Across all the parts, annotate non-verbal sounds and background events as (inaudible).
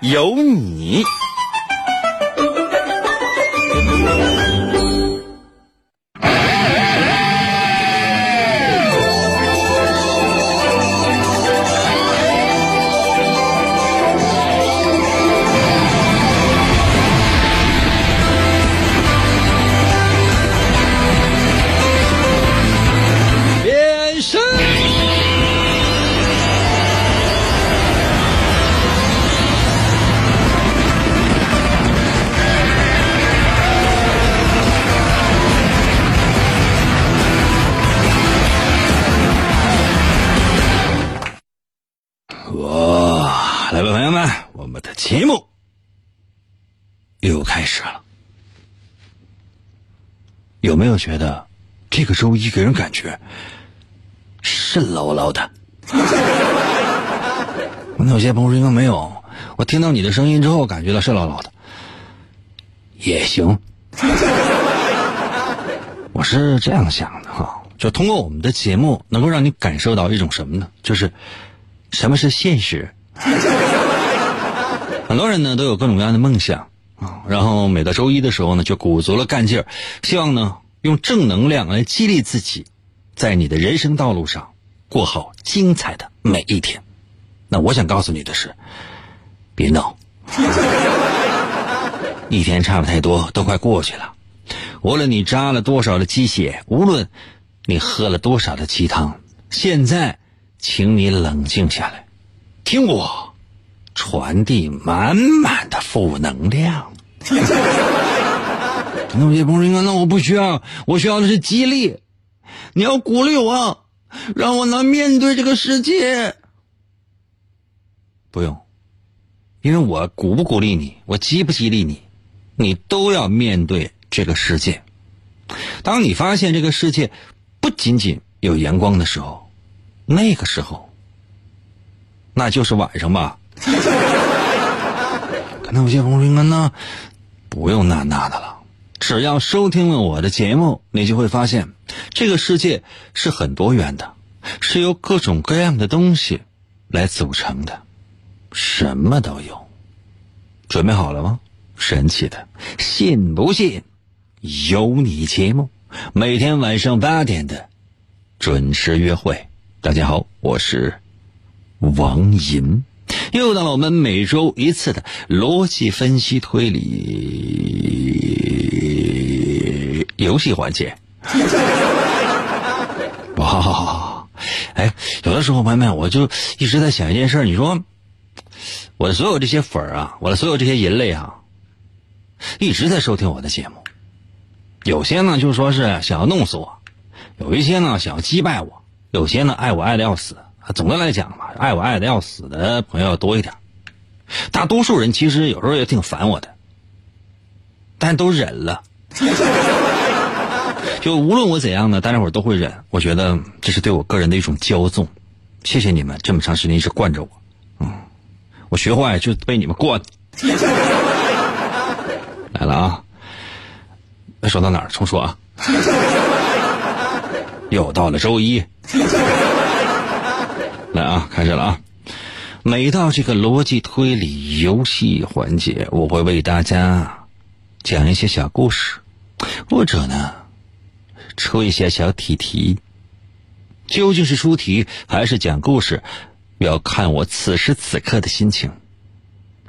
有你。觉得这个周一给人感觉肾唠唠的？(laughs) 那有些朋友说应该没有，我听到你的声音之后感觉到肾唠唠的，也行。(laughs) 我是这样想的哈，就通过我们的节目，能够让你感受到一种什么呢？就是什么是现实。(laughs) 很多人呢都有各种各样的梦想啊，然后每到周一的时候呢，就鼓足了干劲儿，希望呢用正能量来激励自己，在你的人生道路上过好精彩的每一天。那我想告诉你的是，别闹，(laughs) 一天差不太多，都快过去了。无论你扎了多少的鸡血，无论你喝了多少的鸡汤，现在，请你冷静下来，听我传递满满的负能量。(laughs) 那有些朋友说：“那我不需要，我需要的是激励。你要鼓励我，让我能面对这个世界。”不用，因为我鼓不鼓励你，我激不激励你，你都要面对这个世界。当你发现这个世界不仅仅有阳光的时候，那个时候，那就是晚上吧。(laughs) 可能有些朋友说：“那不用那那的了，只要收听了我的节目，你就会发现，这个世界是很多元的，是由各种各样的东西来组成的，什么都有。准备好了吗？神奇的，信不信？有你节目，每天晚上八点的准时约会。大家好，我是王银，又到了我们每周一次的逻辑分析推理游戏环节。(laughs) 哇，哎，有的时候，朋友们，我就一直在想一件事你说，我的所有这些粉儿啊，我的所有这些人类啊，一直在收听我的节目。有些呢，就说是想要弄死我；有一些呢，想要击败我；有些呢，爱我爱的要死。总的来讲嘛，爱我爱的要死的朋友要多一点。大多数人其实有时候也挺烦我的，但都忍了。就无论我怎样呢，大家伙都会忍。我觉得这是对我个人的一种骄纵。谢谢你们这么长时间一直惯着我。嗯，我学坏就被你们惯。(laughs) 来了啊！说到哪儿？重说啊！又到了周一，来啊，开始了啊！每到这个逻辑推理游戏环节，我会为大家讲一些小故事，或者呢出一些小题题。究竟是出题还是讲故事，要看我此时此刻的心情。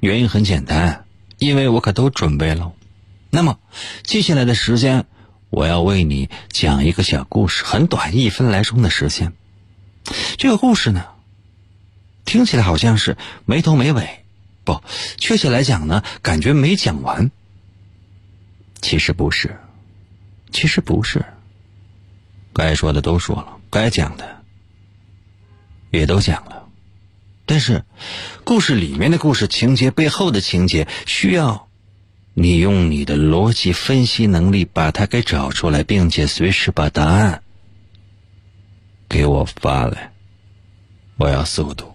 原因很简单，因为我可都准备了。那么，接下来的时间，我要为你讲一个小故事，很短，一分来钟的时间。这个故事呢，听起来好像是没头没尾，不，确切来讲呢，感觉没讲完。其实不是，其实不是，该说的都说了，该讲的也都讲了，但是，故事里面的故事情节背后的情节，需要你用你的逻辑分析能力把它给找出来，并且随时把答案给我发来。我要速度，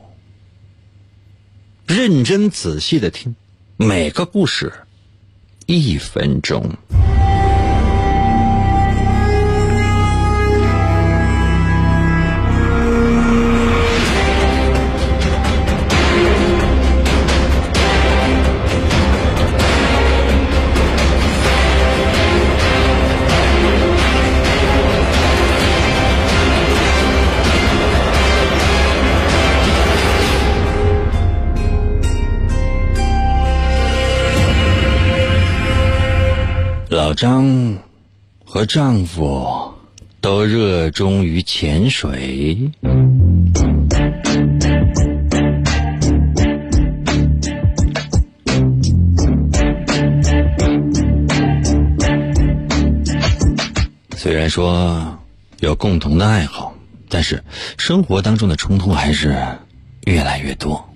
认真仔细的听每个故事，一分钟。老张和丈夫都热衷于潜水。虽然说有共同的爱好，但是生活当中的冲突还是越来越多。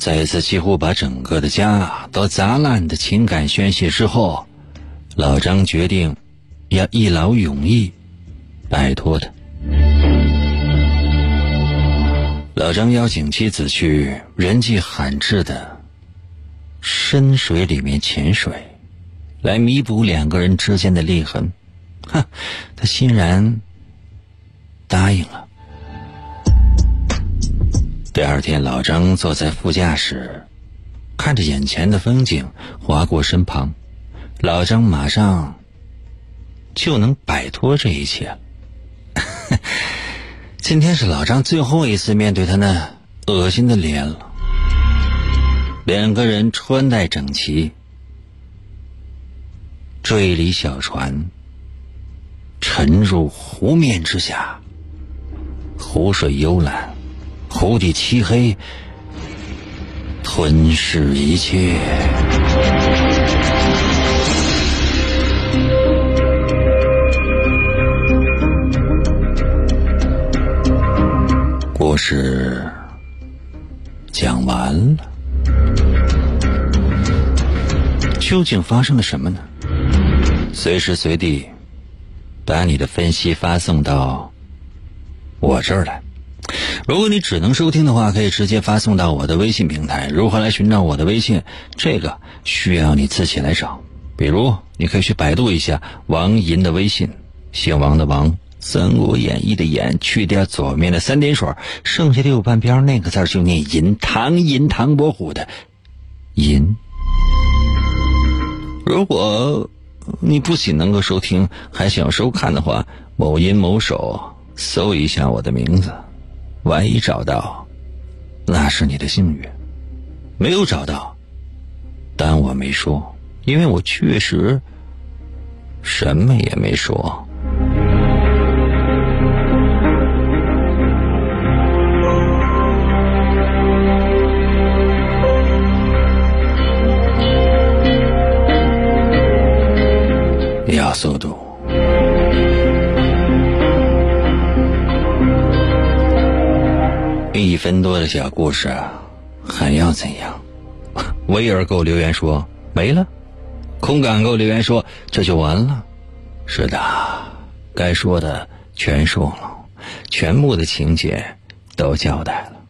在一次几乎把整个的家都砸烂的情感宣泄之后，老张决定要一劳永逸摆脱他。老张邀请妻子去人迹罕至的深水里面潜水，来弥补两个人之间的裂痕。哼，他欣然答应了。第二天，老张坐在副驾驶，看着眼前的风景划过身旁，老张马上就能摆脱这一切。(laughs) 今天是老张最后一次面对他那恶心的脸了。两个人穿戴整齐，坠离小船，沉入湖面之下，湖水幽蓝。湖底漆黑，吞噬一切。故事讲完了，究竟发生了什么呢？随时随地把你的分析发送到我这儿来。如果你只能收听的话，可以直接发送到我的微信平台。如何来寻找我的微信？这个需要你自己来找。比如，你可以去百度一下王银的微信，姓王的王，《三国演义》的演，去掉左面的三点水，剩下的右半边那个字就念银，唐银，唐伯虎的银。如果你不仅能够收听，还想收看的话，某音某手搜一下我的名字。万一找到，那是你的幸运；没有找到，但我没说，因为我确实什么也没说。要速度。一分多的小故事，还要怎样？(laughs) 威尔给我留言说没了，空感给我留言说这就完了。是的，该说的全说了，全部的情节都交代了。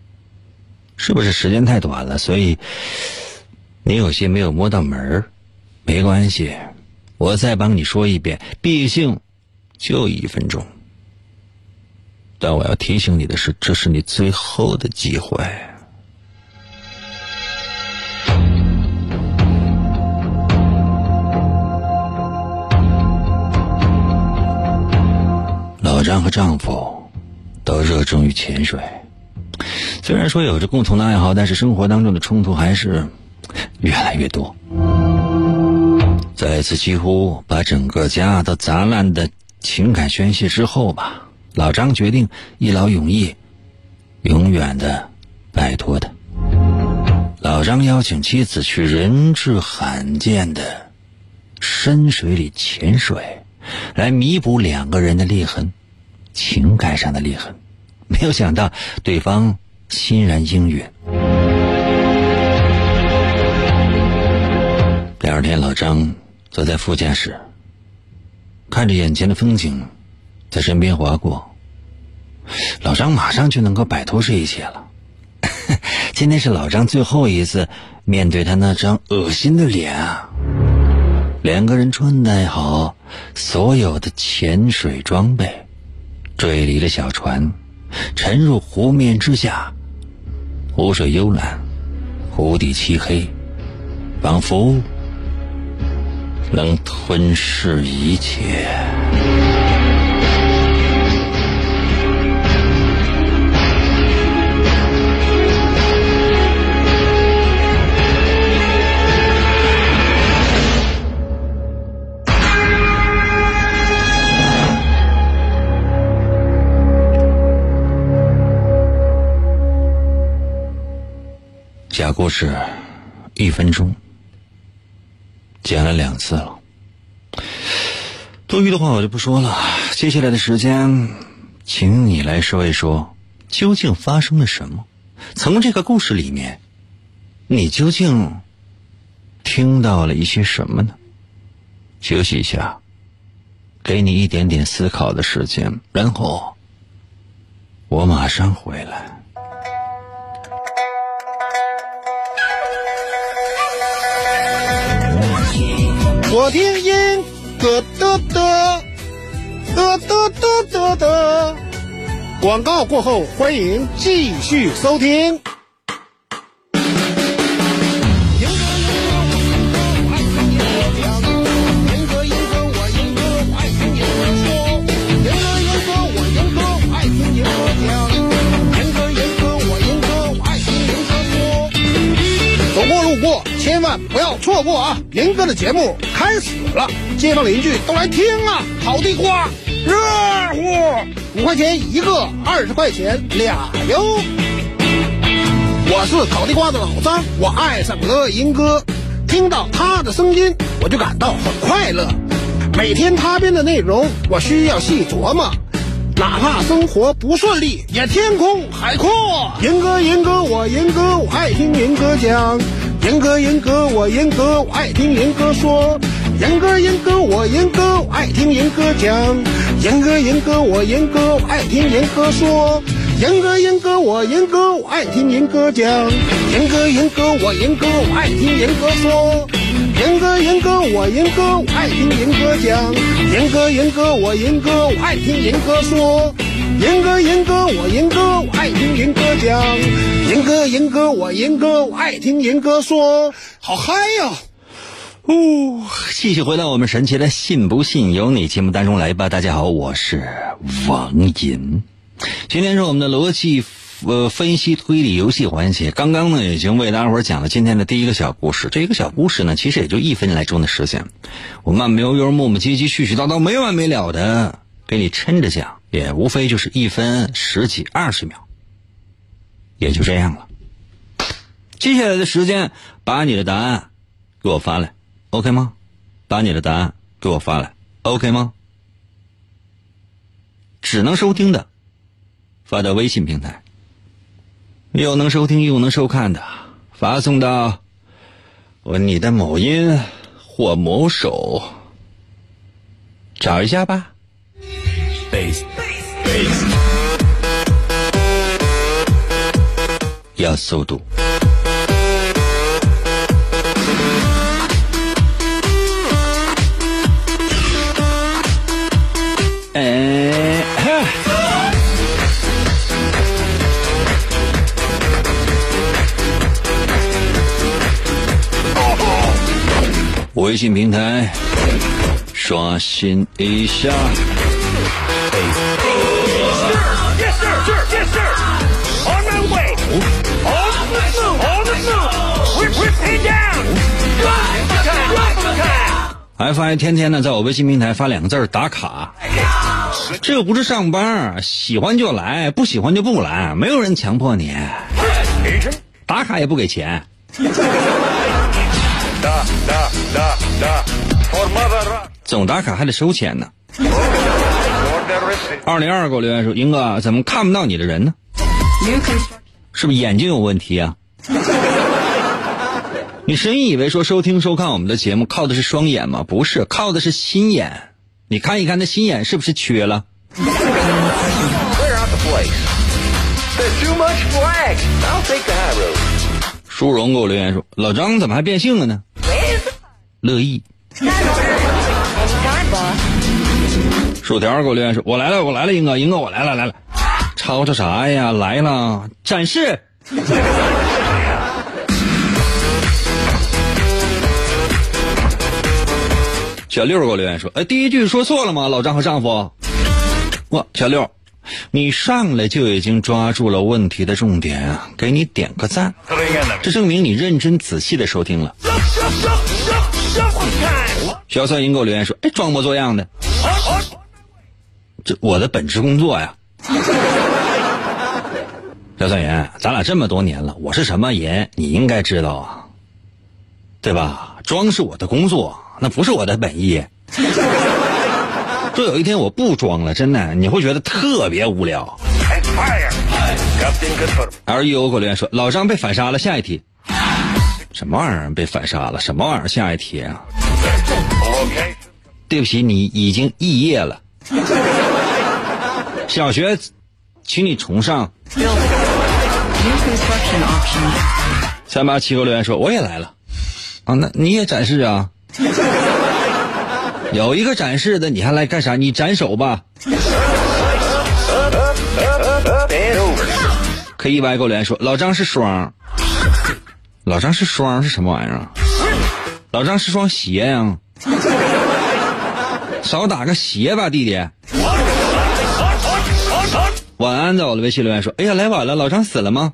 是不是时间太短了？所以你有些没有摸到门，没关系，我再帮你说一遍。毕竟就一分钟。但我要提醒你的是，这是你最后的机会。老张和丈夫都热衷于潜水，虽然说有着共同的爱好，但是生活当中的冲突还是越来越多。在一次几乎把整个家都砸烂的情感宣泄之后吧。老张决定一劳永逸，永远的摆脱他。老张邀请妻子去人质罕见的深水里潜水，来弥补两个人的裂痕，情感上的裂痕，没有想到对方欣然应允。第二天，老张坐在副驾驶，看着眼前的风景在身边划过，老张马上就能够摆脱这一切了。(laughs) 今天是老张最后一次面对他那张恶心的脸啊！两个人穿戴好所有的潜水装备，坠离了小船，沉入湖面之下。湖水幽蓝，湖底漆黑，仿佛能吞噬一切。故事，一分钟，讲了两次了。多余的话我就不说了。接下来的时间，请你来说一说，究竟发生了什么？从这个故事里面，你究竟听到了一些什么呢？休息一下，给你一点点思考的时间，然后我马上回来。我听音歌的的的的的的的，广告过后，欢迎继续收听。不要错过啊！林哥的节目开始了，街坊邻居都来听啊！烤地瓜，热乎，五块钱一个，二十块钱俩哟。我是烤地瓜的老张，我爱上了银哥，听到他的声音，我就感到很快乐。每天他编的内容，我需要细琢磨。哪怕生活不顺利，也天空海阔。银哥，银哥，我银哥，我爱听银哥讲。严哥，严哥，我严哥，我爱听严哥说。严哥，严哥，我严哥，我爱听严哥讲。严哥，严哥，我严哥，我爱听严哥说。严哥，严哥，我严哥，我爱听严哥讲。严哥，严哥，我严哥，我爱听严哥说。严哥，严哥，我严哥，我爱听严哥讲。严哥，严哥，我严哥，我爱听严哥说。严哥，严哥，我严哥，我爱听严哥讲。严哥，严哥，我严哥，我爱听严哥说。好嗨呀！哦，继续回到我们神奇的“信不信由你”节目当中来吧。大家好，我是王银。今天是我们的逻辑呃分析推理游戏环节。刚刚呢，已经为大家伙讲了今天的第一个小故事。这一个小故事呢，其实也就一分来钟的时间，我慢悠悠、磨磨唧唧、絮絮叨叨、没完没了的给你抻着讲，也无非就是一分十几、二十秒，也就这样了。接下来的时间，把你的答案给我发来，OK 吗？把你的答案给我发来，OK 吗？只能收听的。发到微信平台，又能收听又能收看的，发送到我你的某音或某手，找一下吧。要速度。哎。微信平台刷新一下。FI 天天呢，在我微信平台发两个字打卡。这不是上班，喜欢就来，不喜欢就不来，没有人强迫你。打卡也不给钱。总打卡还得收钱呢。二零二给我留言说：“英哥，怎么看不到你的人呢？是不是眼睛有问题啊？” (laughs) 你深以为说收听收看我们的节目靠的是双眼吗？不是，靠的是心眼。你看一看那心眼是不是缺了？舒荣给我留言说：“老张怎么还变性了呢？”乐意。薯条给我留言说：“我来了，我来了，英哥，英哥，我来了，来了。”吵吵啥呀？来了，展示。小六给我留言说：“哎，第一句说错了吗？老张和丈夫。”哇，小六，你上来就已经抓住了问题的重点啊！给你点个赞，这证明你认真仔细的收听了。小蒜银给我留言说：“哎，装模作样的，这我的本职工作呀。”小蒜银，咱俩这么多年了，我是什么人，你应该知道啊，对吧？装是我的工作。那不是我的本意。说有一天我不装了，真的你会觉得特别无聊。L E O 口留言说：“老张被反杀了，下一题。”什么玩意儿被反杀了？什么玩意儿？下一题啊？对不起，你已经肄业了。小学，请你重上。三八七口留言说：“我也来了。”啊，那你也展示啊？有一个展示的，你还来干啥？你斩首吧。可以 Y 给我留言说，老张是双，老张是双是什么玩意儿？老张是双鞋呀，少打个鞋吧，弟弟。晚安，在我的微信留言说，哎呀，来晚了，老张死了吗？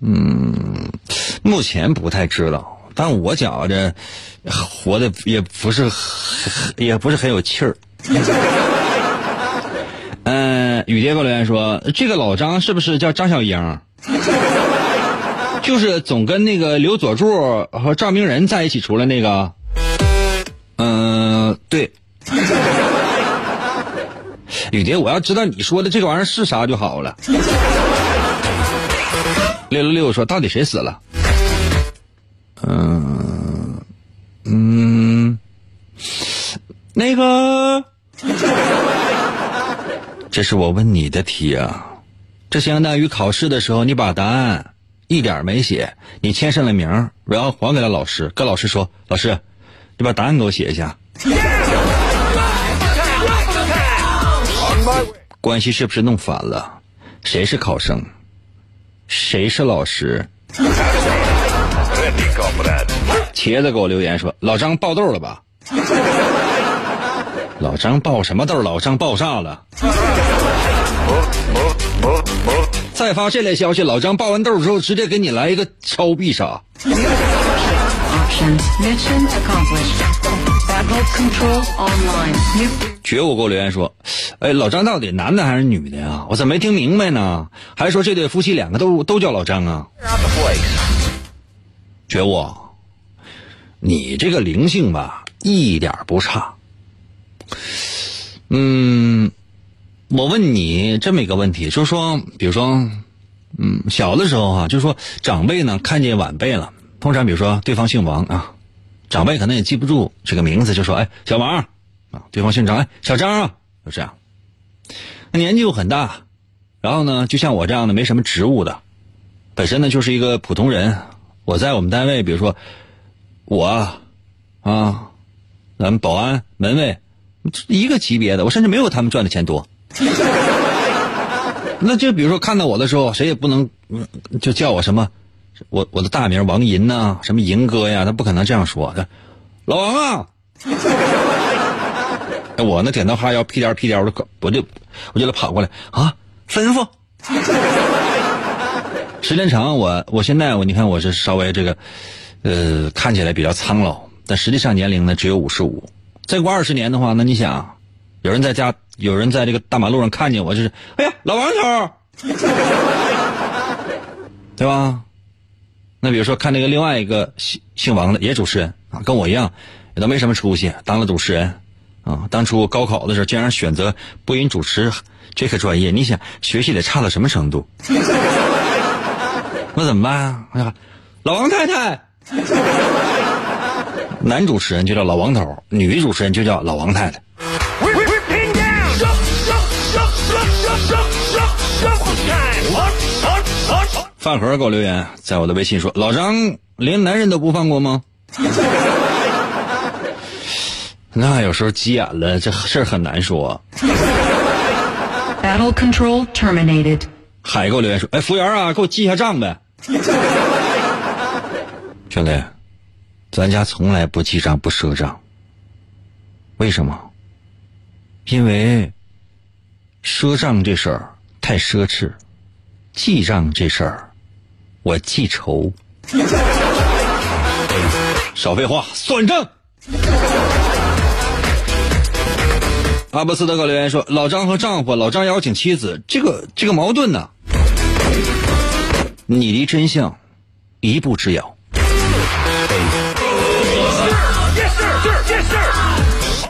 嗯，目前不太知道。但我觉着，活的也不是，也不是很有气儿。嗯，(laughs) 雨蝶给我留言说：“这个老张是不是叫张小英？就是总跟那个刘佐助和赵明仁在一起出来那个？”嗯，对。雨蝶，我要知道你说的这个玩意儿是啥就好了。六六六说：“到底谁死了？”嗯嗯，那个，(laughs) 这是我问你的题啊，这相当于考试的时候你把答案一点没写，你签上了名，然后还给了老师，跟老师说：“老师，你把答案给我写一下。”关系是不是弄反了？谁是考生？谁是老师？茄子给我留言说：“老张爆豆了吧？” (laughs) 老张爆什么豆？老张爆炸了。再发这类消息，老张爆完豆之后，直接给你来一个超必杀。觉悟给我留言说：“哎，老张到底男的还是女的呀？我怎么没听明白呢？还说这对夫妻两个都都叫老张啊？”觉悟，你这个灵性吧，一点不差。嗯，我问你这么一个问题，就是说，比如说，嗯，小的时候啊，就是说，长辈呢看见晚辈了，通常比如说对方姓王啊，长辈可能也记不住这个名字，就说：“哎，小王啊，对方姓张，哎，小张啊，就这样。”年纪又很大，然后呢，就像我这样的没什么职务的，本身呢就是一个普通人。我在我们单位，比如说我啊，啊咱们保安、门卫一个级别的，我甚至没有他们赚的钱多。(laughs) 那就比如说看到我的时候，谁也不能就叫我什么，我我的大名王银呐，什么银哥呀，他不可能这样说。老王啊，(laughs) 我那点头哈腰、屁颠屁颠的，我就我就得跑过来啊，吩咐。时间长，我我现在我你看我是稍微这个，呃，看起来比较苍老，但实际上年龄呢只有五十五。再过二十年的话，那你想，有人在家，有人在这个大马路上看见我，就是哎呀，老王头，(laughs) 对吧？那比如说看那个另外一个姓姓王的，也主持人啊，跟我一样，也都没什么出息，当了主持人啊，当初高考的时候竟然选择播音主持这个专业，你想学习得差到什么程度？那怎么办啊？哎呀，老王太太，男主持人就叫老王头，女主持人就叫老王太太。饭盒给我留言，在我的微信说：“老张连男人都不放过吗？” (laughs) 那有时候急眼了，这事儿很难说。Battle control terminated. 海给我留言说：“哎，服务员啊，给我记一下账呗。” (laughs) 兄弟，咱家从来不记账不赊账。为什么？因为赊账这事儿太奢侈，记账这事儿我记仇。(laughs) 少废话，算账。阿布斯德给我留言说：“老张和丈夫，老张邀请妻子，这个这个矛盾呢？你离真相一步之遥。”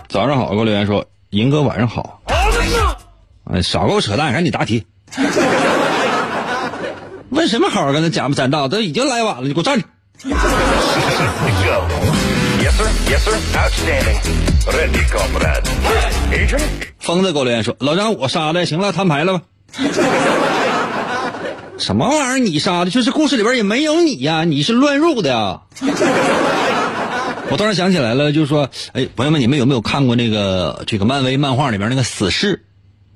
早上好，给我留言说：“银哥晚上好。”哎，少给我扯淡，赶紧答题。问什么好？跟他假不沾道，都已经来晚了，你给我站着。疯子给我留言说：“老张，我杀的，行了，摊牌了吧？”什么玩意儿？你杀的？就是故事里边也没有你呀，你是乱入的呀。(laughs) 我突然想起来了，就是说，哎，朋友们，你们有没有看过那个这个漫威漫画里边那个死侍？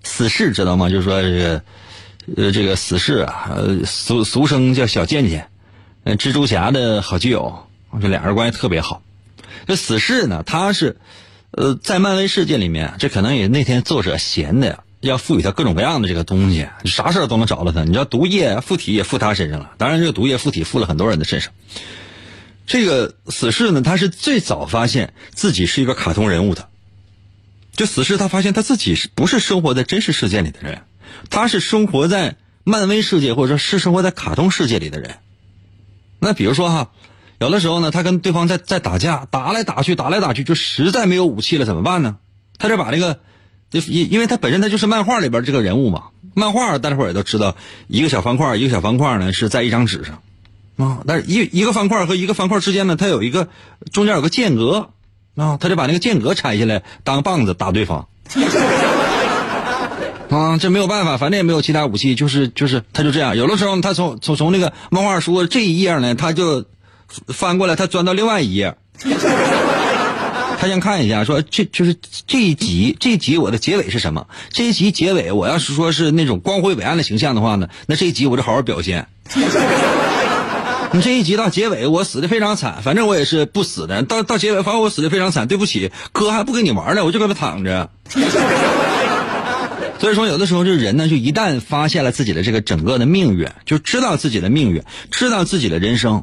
死侍知道吗？就是说这个，呃，这个死侍啊，呃，俗俗称叫小贱贱，呃，蜘蛛侠的好基友，这俩人关系特别好。这死侍呢，他是，呃，在漫威世界里面，这可能也那天作者闲的呀，要赋予他各种各样的这个东西，啥事儿都能找到他。你知道毒液附体也附他身上了，当然这个毒液附体附了很多人的身上。这个死侍呢，他是最早发现自己是一个卡通人物的。就死侍他发现他自己是不是生活在真实世界里的人，他是生活在漫威世界或者说是生活在卡通世界里的人。那比如说哈。有的时候呢，他跟对方在在打架，打来打去，打来打去，就实在没有武器了，怎么办呢？他就把那个，因因为他本身他就是漫画里边这个人物嘛，漫画大家伙也都知道，一个小方块，一个小方块呢是在一张纸上，啊，但是一一个方块和一个方块之间呢，它有一个中间有个间隔，啊，他就把那个间隔拆下来当棒子打对方，(laughs) 啊，这没有办法，反正也没有其他武器，就是就是他就这样，有的时候他从从从那个漫画书这一页呢，他就。翻过来，他钻到另外一页，他先看一下，说这就是这一集，这一集我的结尾是什么？这一集结尾，我要是说是那种光辉伟岸的形象的话呢，那这一集我就好好表现。(laughs) 你这一集到结尾，我死的非常惨，反正我也是不死的。到到结尾，反正我死的非常惨，对不起，哥还不跟你玩了，我就搁这躺着。(laughs) 所以说，有的时候就人呢，就一旦发现了自己的这个整个的命运，就知道自己的命运，知道自己的人生。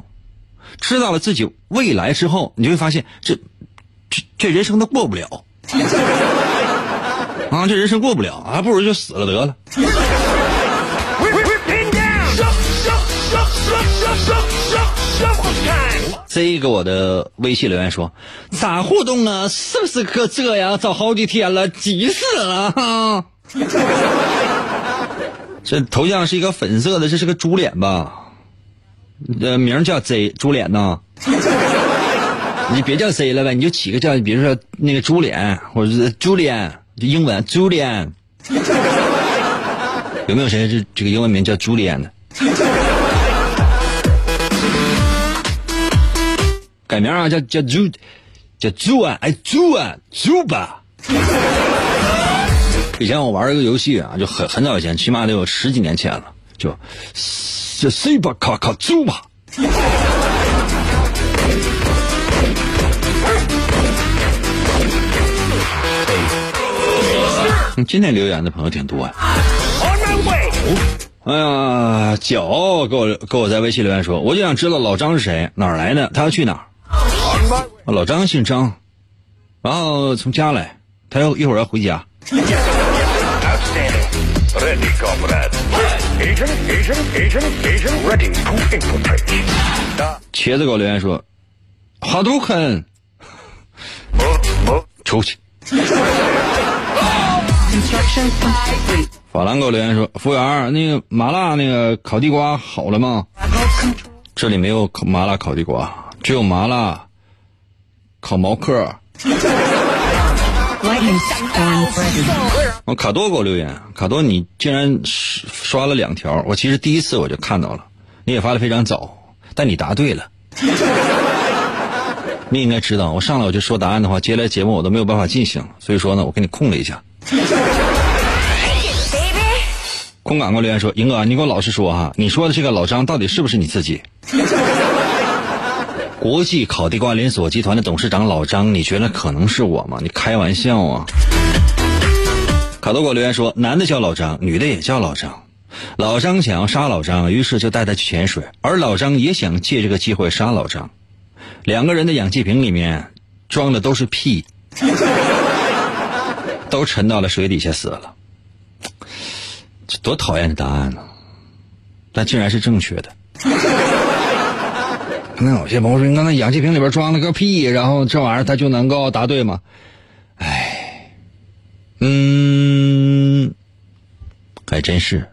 知道了自己未来之后，你就会发现这这这人生都过不了啊！这人生过不了，还不如就死了得了。这个我的微信留言说：“咋互动啊？是不是可这样？找好几天了，急死了哈！”这头像是一个粉色的，这是个猪脸吧？呃，名叫 Z 猪脸呐，你别叫 C 了呗，你就起个叫，比如说那个朱脸，或者是猪脸，英文猪脸。(laughs) 有没有谁这这个英文名叫猪脸的？改名啊，叫叫猪，叫猪啊，哎猪啊，猪吧。以前我玩一个游戏啊，就很很早以前，起码得有十几年前了，就。这 C 吧，卡卡猪吧。今天留言的朋友挺多呀哎呀脚给我给我在微信留言说我就想知道老张是谁哪儿来的他要去哪儿？老张姓张然后从家来他要一会儿要回家。茄子给我留言说好多坑出去。法兰给我留言说：“服务员，那个麻辣那个烤地瓜好了吗？”这里没有烤麻辣烤地瓜，只有麻辣烤毛嗑。我卡多给我留言，卡多你竟然刷了两条，我其实第一次我就看到了，你也发的非常早，但你答对了。(laughs) 你应该知道，我上来我就说答案的话，接下来节目我都没有办法进行，所以说呢，我给你空了一下。空港给我留言说：“英哥，你给我老实说哈，你说的这个老张到底是不是你自己？” (laughs) 国际烤地瓜连锁集团的董事长老张，你觉得可能是我吗？你开玩笑啊！卡多给我留言说：“男的叫老张，女的也叫老张。老张想要杀老张，于是就带他去潜水，而老张也想借这个机会杀老张。两个人的氧气瓶里面装的都是屁，(laughs) 都沉到了水底下死了。”这多讨厌的答案呢！但竟然是正确的。(laughs) 那有些朋友说：“你刚才氧气瓶里边装了个屁，然后这玩意儿他就能够答对吗？”哎，嗯，还真是。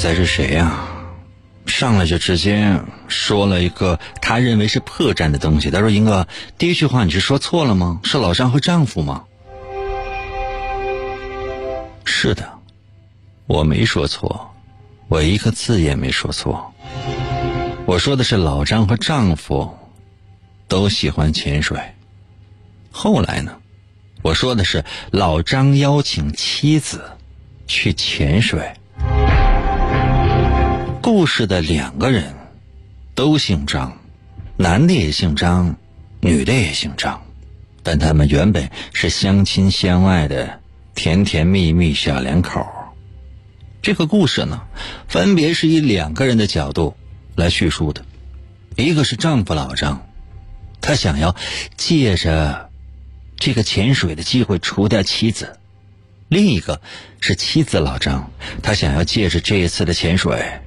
才是谁呀？上来就直接说了一个他认为是破绽的东西。他说：“英哥，第一句话你是说错了吗？是老张和丈夫吗？”是的，我没说错，我一个字也没说错。我说的是老张和丈夫都喜欢潜水。后来呢？我说的是老张邀请妻子去潜水。故事的两个人都姓张，男的也姓张，女的也姓张，但他们原本是相亲相爱的甜甜蜜蜜小两口。这个故事呢，分别是以两个人的角度来叙述的，一个是丈夫老张，他想要借着这个潜水的机会除掉妻子；另一个是妻子老张，他想要借着这一次的潜水。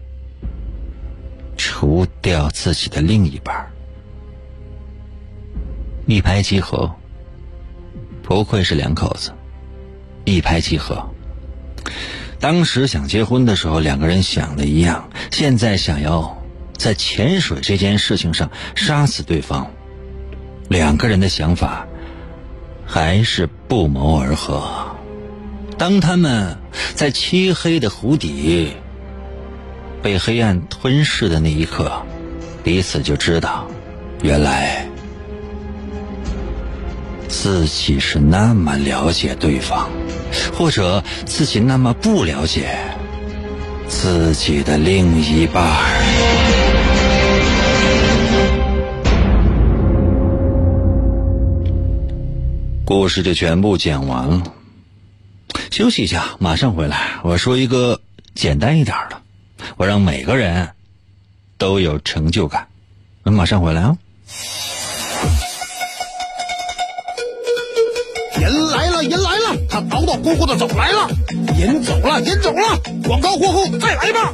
除掉自己的另一半，一拍即合。不愧是两口子，一拍即合。当时想结婚的时候，两个人想的一样；现在想要在潜水这件事情上杀死对方，两个人的想法还是不谋而合。当他们在漆黑的湖底。被黑暗吞噬的那一刻，彼此就知道，原来自己是那么了解对方，或者自己那么不了解自己的另一半。故事就全部讲完了，休息一下，马上回来。我说一个简单一点的。我让每个人都有成就感。我马上回来啊！人来了，人来了，他叨叨咕咕的走来了。人走了，人走了，广告过后再来吧。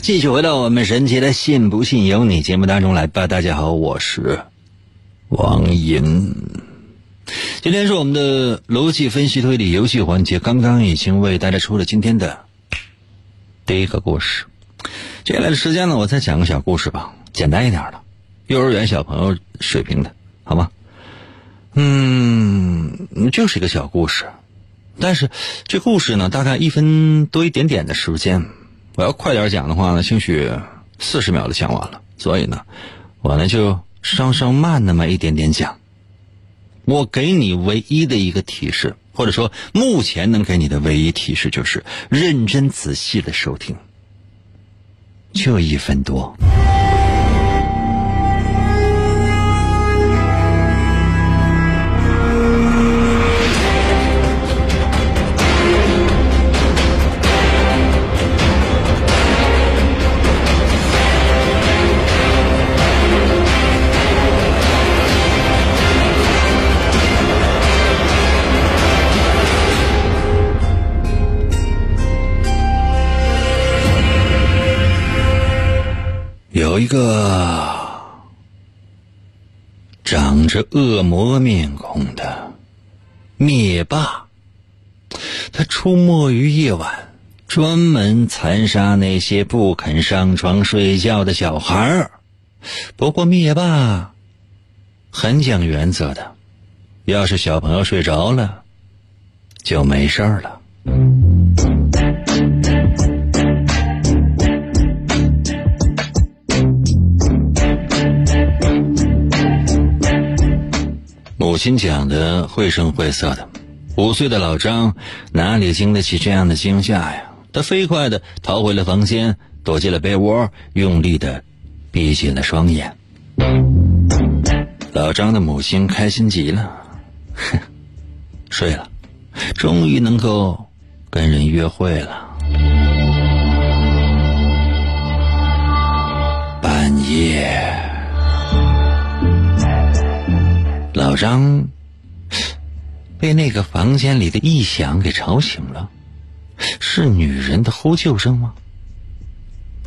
继续回到我们神奇的“信不信由你”节目当中来吧。大家好，我是王银。今天是我们的逻辑分析推理游戏环节，刚刚已经为大家出了今天的第一个故事。接下来的时间呢，我再讲个小故事吧，简单一点的，幼儿园小朋友水平的，好吗？嗯，就是一个小故事。但是这故事呢，大概一分多一点点的时间，我要快点讲的话呢，兴许四十秒就讲完了。所以呢，我呢就稍稍慢那么一点点讲。我给你唯一的一个提示，或者说目前能给你的唯一提示就是认真仔细的收听，就一分多。一个长着恶魔面孔的灭霸，他出没于夜晚，专门残杀那些不肯上床睡觉的小孩。不过灭霸很讲原则的，要是小朋友睡着了，就没事了。亲讲的绘声绘色的，五岁的老张哪里经得起这样的惊吓呀？他飞快的逃回了房间，躲进了被窝，用力的闭紧了双眼。老张的母亲开心极了，哼，(laughs) 睡了，终于能够跟人约会了。半夜。张被那个房间里的异响给吵醒了，是女人的呼救声吗？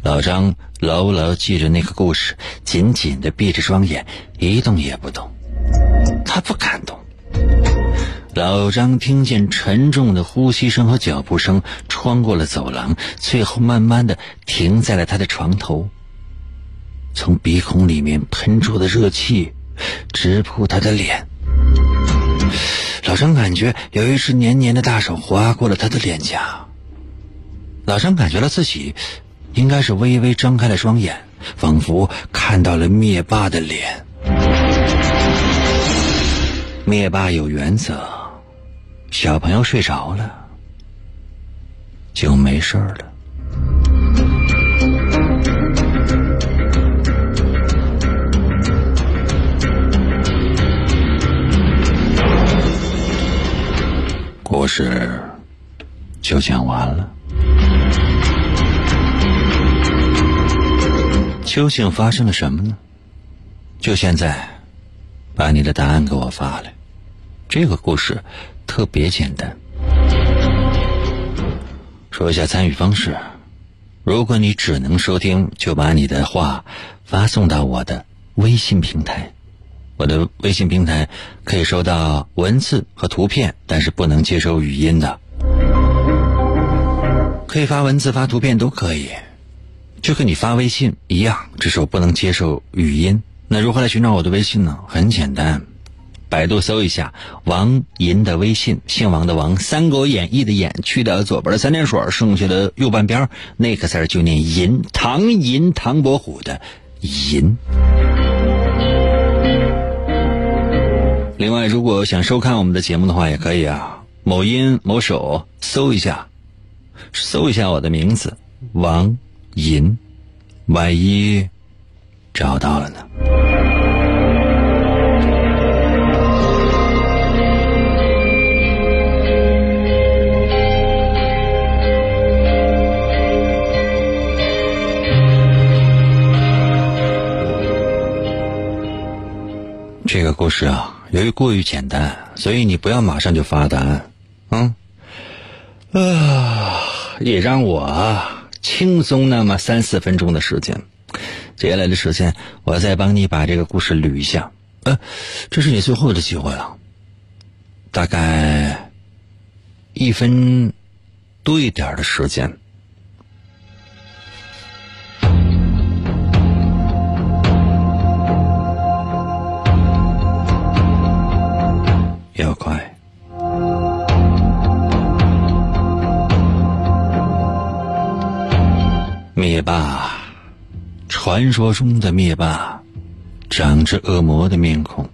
老张牢牢记着那个故事，紧紧的闭着双眼，一动也不动。他不敢动。老张听见沉重的呼吸声和脚步声穿过了走廊，最后慢慢的停在了他的床头。从鼻孔里面喷出的热气。直扑他的脸，老张感觉有一只黏黏的大手划过了他的脸颊。老张感觉到自己应该是微微张开了双眼，仿佛看到了灭霸的脸。灭霸有原则，小朋友睡着了就没事了。故事就讲完了。究竟发生了什么呢？就现在，把你的答案给我发来。这个故事特别简单。说一下参与方式：如果你只能收听，就把你的话发送到我的微信平台。我的微信平台可以收到文字和图片，但是不能接收语音的。可以发文字、发图片都可以，就跟你发微信一样，只是我不能接受语音。那如何来寻找我的微信呢？很简单，百度搜一下王银的微信，姓王的王，《三国演义》的演，去掉左边的三点水，剩下的右半边那个字就念银，唐银，唐伯虎的银。另外如果想收看我们的节目的话也可以啊某音某手搜一下搜一下我的名字王银万一找到了呢？这个故事啊由于过于简单，所以你不要马上就发答案，嗯，啊，也让我轻松那么三四分钟的时间。接下来的时间，我再帮你把这个故事捋一下。呃，这是你最后的机会了，大概一分多一点的时间。灭霸，传说中的灭霸，长着恶魔的面孔。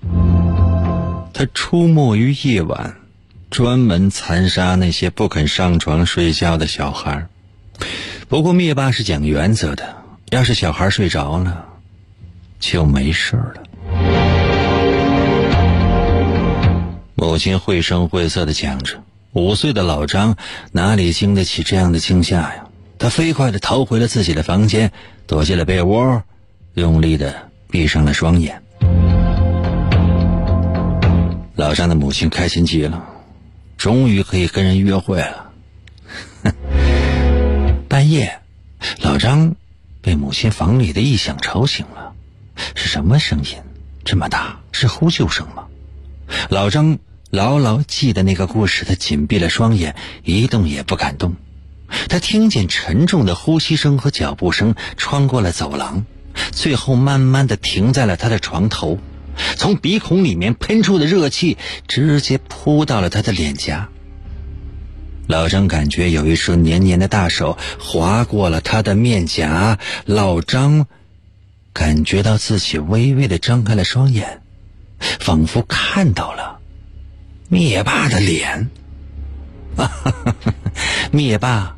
他出没于夜晚，专门残杀那些不肯上床睡觉的小孩。不过灭霸是讲原则的，要是小孩睡着了，就没事了。母亲绘声绘色的讲着，五岁的老张哪里经得起这样的惊吓呀？他飞快的逃回了自己的房间，躲进了被窝，用力的闭上了双眼。老张的母亲开心极了，终于可以跟人约会了。(laughs) 半夜，老张被母亲房里的异响吵醒了，是什么声音？这么大？是呼救声吗？老张牢牢记得那个故事，他紧闭了双眼，一动也不敢动。他听见沉重的呼吸声和脚步声穿过了走廊，最后慢慢的停在了他的床头。从鼻孔里面喷出的热气直接扑到了他的脸颊。老张感觉有一双黏黏的大手划过了他的面颊。老张感觉到自己微微的张开了双眼，仿佛看到了灭霸的脸。(laughs) 灭霸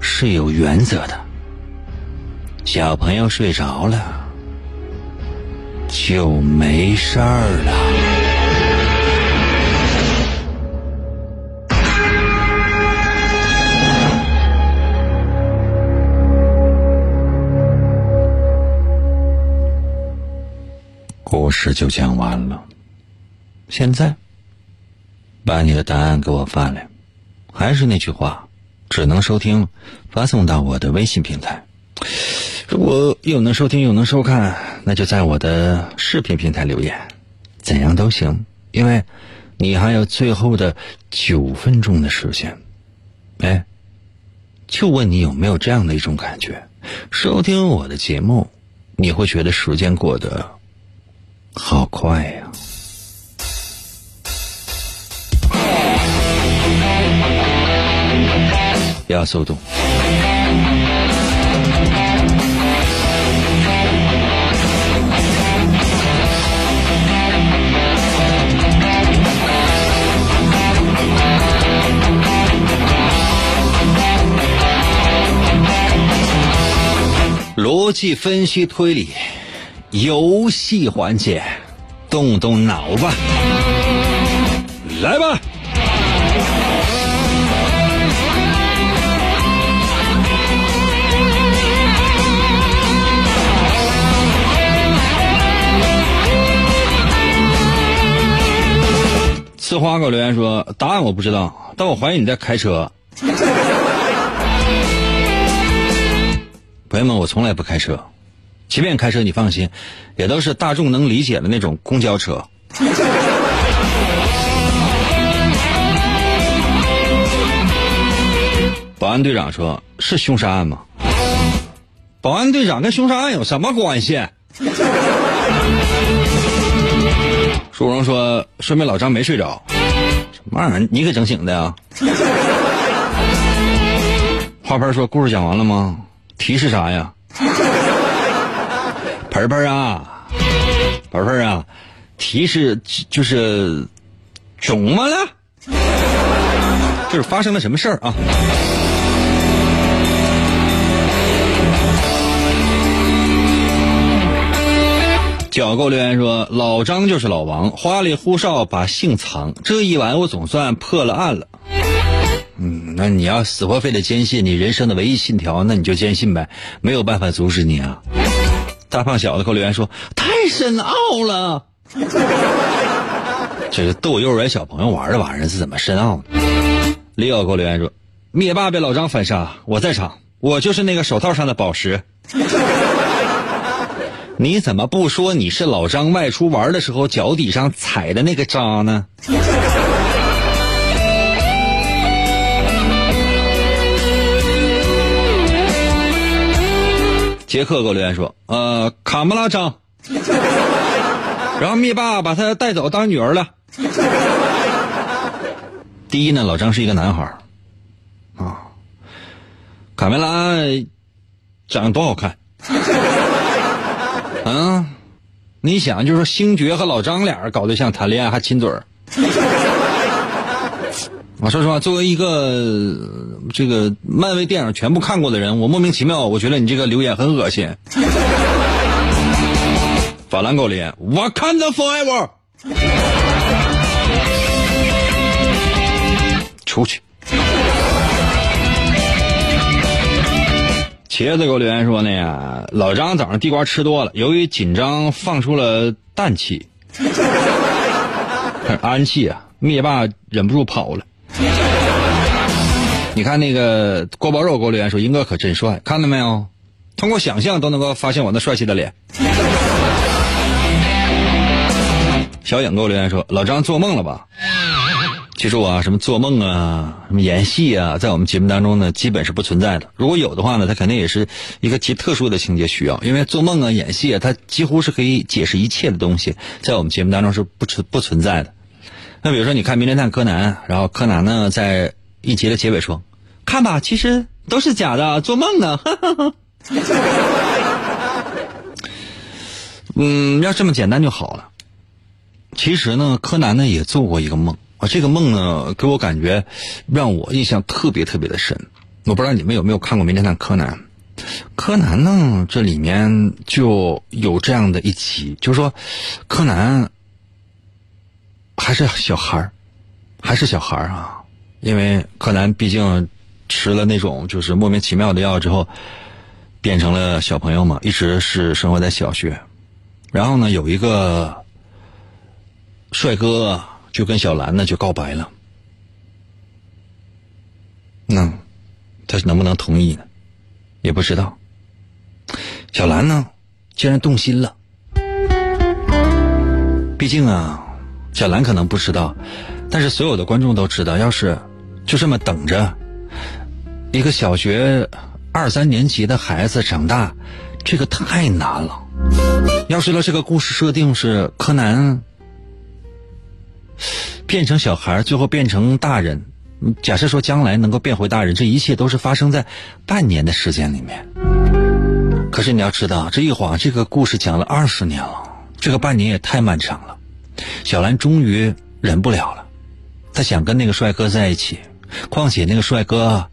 是有原则的，小朋友睡着了就没事儿了。故事就讲完了，现在把你的答案给我发来。还是那句话，只能收听，发送到我的微信平台。如果又能收听又能收看，那就在我的视频平台留言，怎样都行，因为你还有最后的九分钟的时间。哎，就问你有没有这样的一种感觉：收听我的节目，你会觉得时间过得好快呀。要速度。逻辑分析推理，游戏环节，动动脑吧，来吧。刺花给我留言说：“答案我不知道，但我怀疑你在开车。(laughs) ”朋友们，我从来不开车，即便开车，你放心，也都是大众能理解的那种公交车。(laughs) 保安队长说：“是凶杀案吗？”保安队长跟凶杀案有什么关系？朱荣说：“说明老张没睡着，什么玩意儿？你给整醒的呀？” (laughs) 花盆说：“故事讲完了吗？提示啥呀？”盆盆啊，盆盆啊，提示就是怎么了？就是发生了什么事儿啊？脚给我留言说：“老张就是老王，花里胡哨把姓藏，这一晚我总算破了案了。”嗯，那你要死活非得坚信你人生的唯一信条，那你就坚信呗，没有办法阻止你啊。大胖小子给我留言说：“太深奥了。(laughs) ”这是逗幼儿园小朋友玩的玩意儿是怎么深奥的？李奥给我留言说：“灭霸被老张反杀，我在场，我就是那个手套上的宝石。”你怎么不说你是老张外出玩的时候脚底上踩的那个渣呢？杰克给我留言说：“呃，卡穆拉张，然后灭霸把他带走当女儿了。第一呢，老张是一个男孩啊，卡梅拉长得多好看。”啊，你想，就是说星爵和老张俩人搞对象、谈恋爱还亲嘴儿。我 (laughs) 说实话，作为一个这个漫威电影全部看过的人，我莫名其妙，我觉得你这个留言很恶心。(laughs) 法兰给我留言，我看的 forever，出去。茄子给我留言说呢，老张早上地瓜吃多了，由于紧张放出了氮气，(laughs) 很氨气啊，灭霸忍不住跑了。你看那个锅包肉给我留言说，英哥可真帅，看到没有？通过想象都能够发现我那帅气的脸。小影给我留言说，老张做梦了吧？记住啊，什么做梦啊，什么演戏啊，在我们节目当中呢，基本是不存在的。如果有的话呢，它肯定也是一个极特殊的情节需要。因为做梦啊、演戏啊，它几乎是可以解释一切的东西，在我们节目当中是不存不存在的。那比如说，你看《名侦探柯南》，然后柯南呢在一集的结尾说：“看吧，其实都是假的，做梦呢。(laughs) ”嗯，要这么简单就好了。其实呢，柯南呢也做过一个梦。啊，这个梦呢，给我感觉让我印象特别特别的深。我不知道你们有没有看过《名侦探柯南》？柯南呢，这里面就有这样的一集，就是说，柯南还是小孩儿，还是小孩儿啊。因为柯南毕竟吃了那种就是莫名其妙的药之后，变成了小朋友嘛，一直是生活在小学。然后呢，有一个帅哥。就跟小兰呢就告白了，那他能不能同意呢？也不知道。小兰呢，竟然动心了。毕竟啊，小兰可能不知道，但是所有的观众都知道。要是就这么等着一个小学二三年级的孩子长大，这个太难了。要知道这个故事设定是柯南。变成小孩，最后变成大人。假设说将来能够变回大人，这一切都是发生在半年的时间里面。可是你要知道，这一晃这个故事讲了二十年了，这个半年也太漫长了。小兰终于忍不了了，她想跟那个帅哥在一起。况且那个帅哥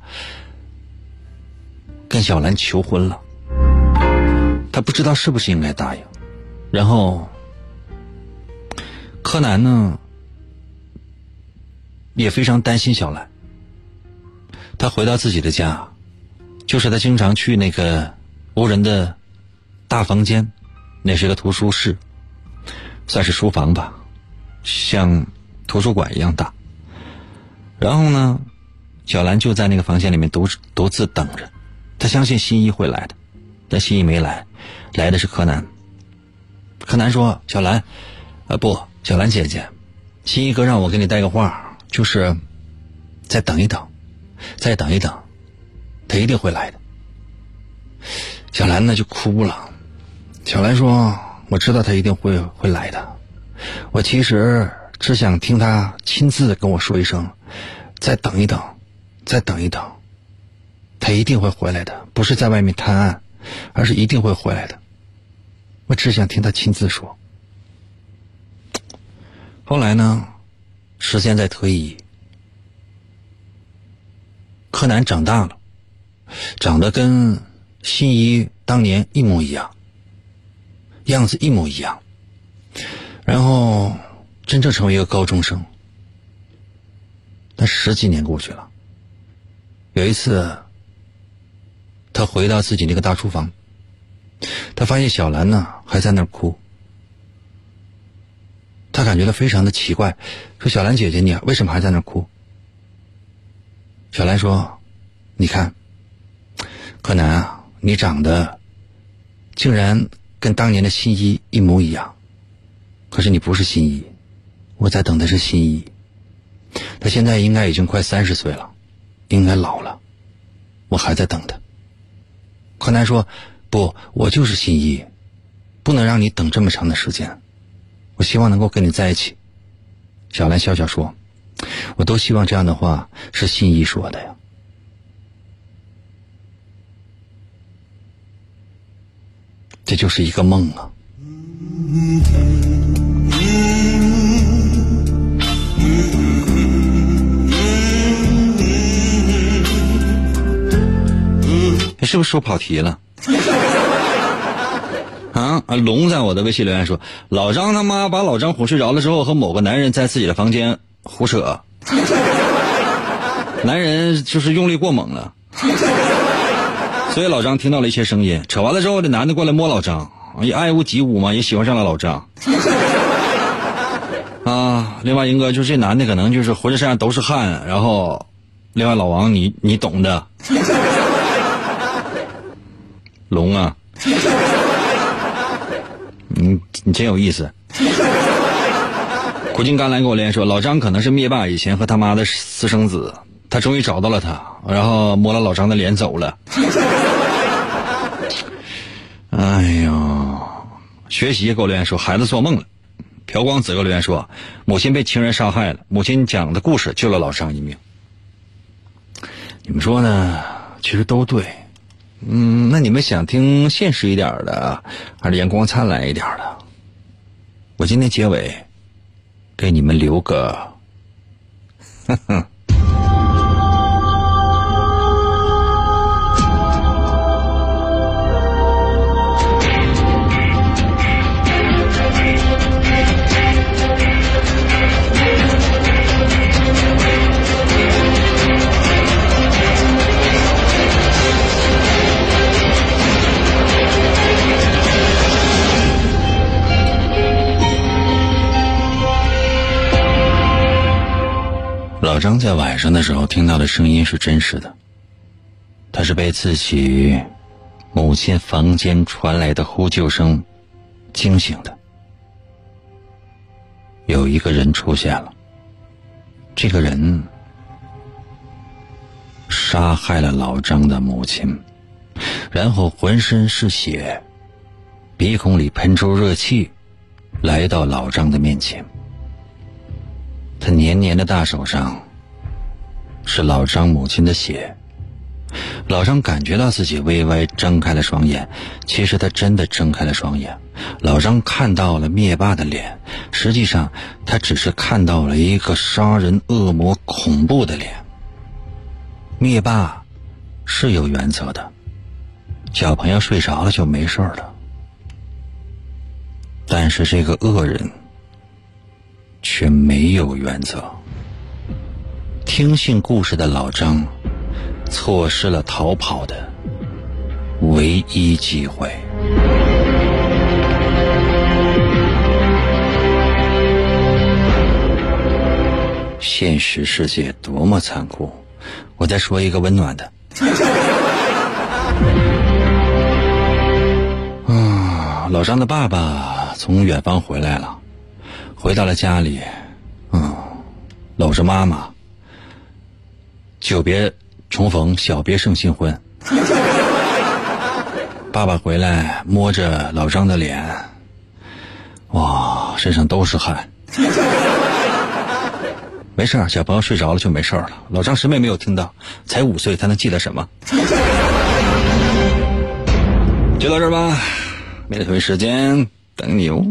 跟小兰求婚了，她不知道是不是应该答应。然后柯南呢？也非常担心小兰。他回到自己的家，就是他经常去那个无人的大房间，那是个图书室，算是书房吧，像图书馆一样大。然后呢，小兰就在那个房间里面独独自等着。他相信新一会来的，但新一没来，来的是柯南。柯南说：“小兰，啊不，小兰姐姐，新一哥让我给你带个话。”就是，再等一等，再等一等，他一定会来的。小兰呢就哭了。小兰说：“我知道他一定会会来的。我其实只想听他亲自跟我说一声，再等一等，再等一等，他一定会回来的。不是在外面探案，而是一定会回来的。我只想听他亲自说。”后来呢？时间在推移，柯南长大了，长得跟新一当年一模一样，样子一模一样。然后真正成为一个高中生。但十几年过去了，有一次，他回到自己那个大厨房，他发现小兰呢还在那儿哭。他感觉到非常的奇怪，说：“小兰姐姐，你为什么还在那哭？”小兰说：“你看，柯南啊，你长得竟然跟当年的新一一模一样，可是你不是新一，我在等的是新一。他现在应该已经快三十岁了，应该老了，我还在等他。”柯南说：“不，我就是新一，不能让你等这么长的时间。我希望能够跟你在一起。”小兰笑笑说：“我都希望这样的话是新一说的呀。”这就是一个梦啊！是不是说跑题了？(laughs) 啊啊！龙在我的微信留言说：“老张他妈把老张哄睡着了之后，和某个男人在自己的房间胡扯，男人就是用力过猛了，所以老张听到了一些声音。扯完了之后，这男的过来摸老张，也爱屋及乌嘛，也喜欢上了老张。啊！另外一个就是这男的可能就是浑身上都是汗，然后，另外老王你你懂的。”龙啊，你你真有意思。苦尽甘来给我连说，老张可能是灭霸以前和他妈的私生子，他终于找到了他，然后摸了老张的脸走了。哎呦，学习给我留言说孩子做梦了。朴光子给我留言说，母亲被情人杀害了，母亲讲的故事救了老张一命。你们说呢？其实都对。嗯，那你们想听现实一点的，还是阳光灿烂一点的？我今天结尾给你们留个，哼哼。老张在晚上的时候听到的声音是真实的，他是被自己母亲房间传来的呼救声惊醒的。有一个人出现了，这个人杀害了老张的母亲，然后浑身是血，鼻孔里喷出热气，来到老张的面前。他黏黏的大手上。是老张母亲的血。老张感觉到自己微微睁开了双眼，其实他真的睁开了双眼。老张看到了灭霸的脸，实际上他只是看到了一个杀人恶魔恐怖的脸。灭霸是有原则的，小朋友睡着了就没事了。但是这个恶人却没有原则。听信故事的老张，错失了逃跑的唯一机会。现实世界多么残酷！我再说一个温暖的。(laughs) 啊，老张的爸爸从远方回来了，回到了家里，嗯，搂着妈妈。久别重逢，小别胜新婚。(laughs) 爸爸回来摸着老张的脸，哇，身上都是汗。(laughs) 没事小朋友睡着了就没事了。老张什么也没有听到，才五岁，他能记得什么？(laughs) 就到这儿吧，明天同一时间等你哦。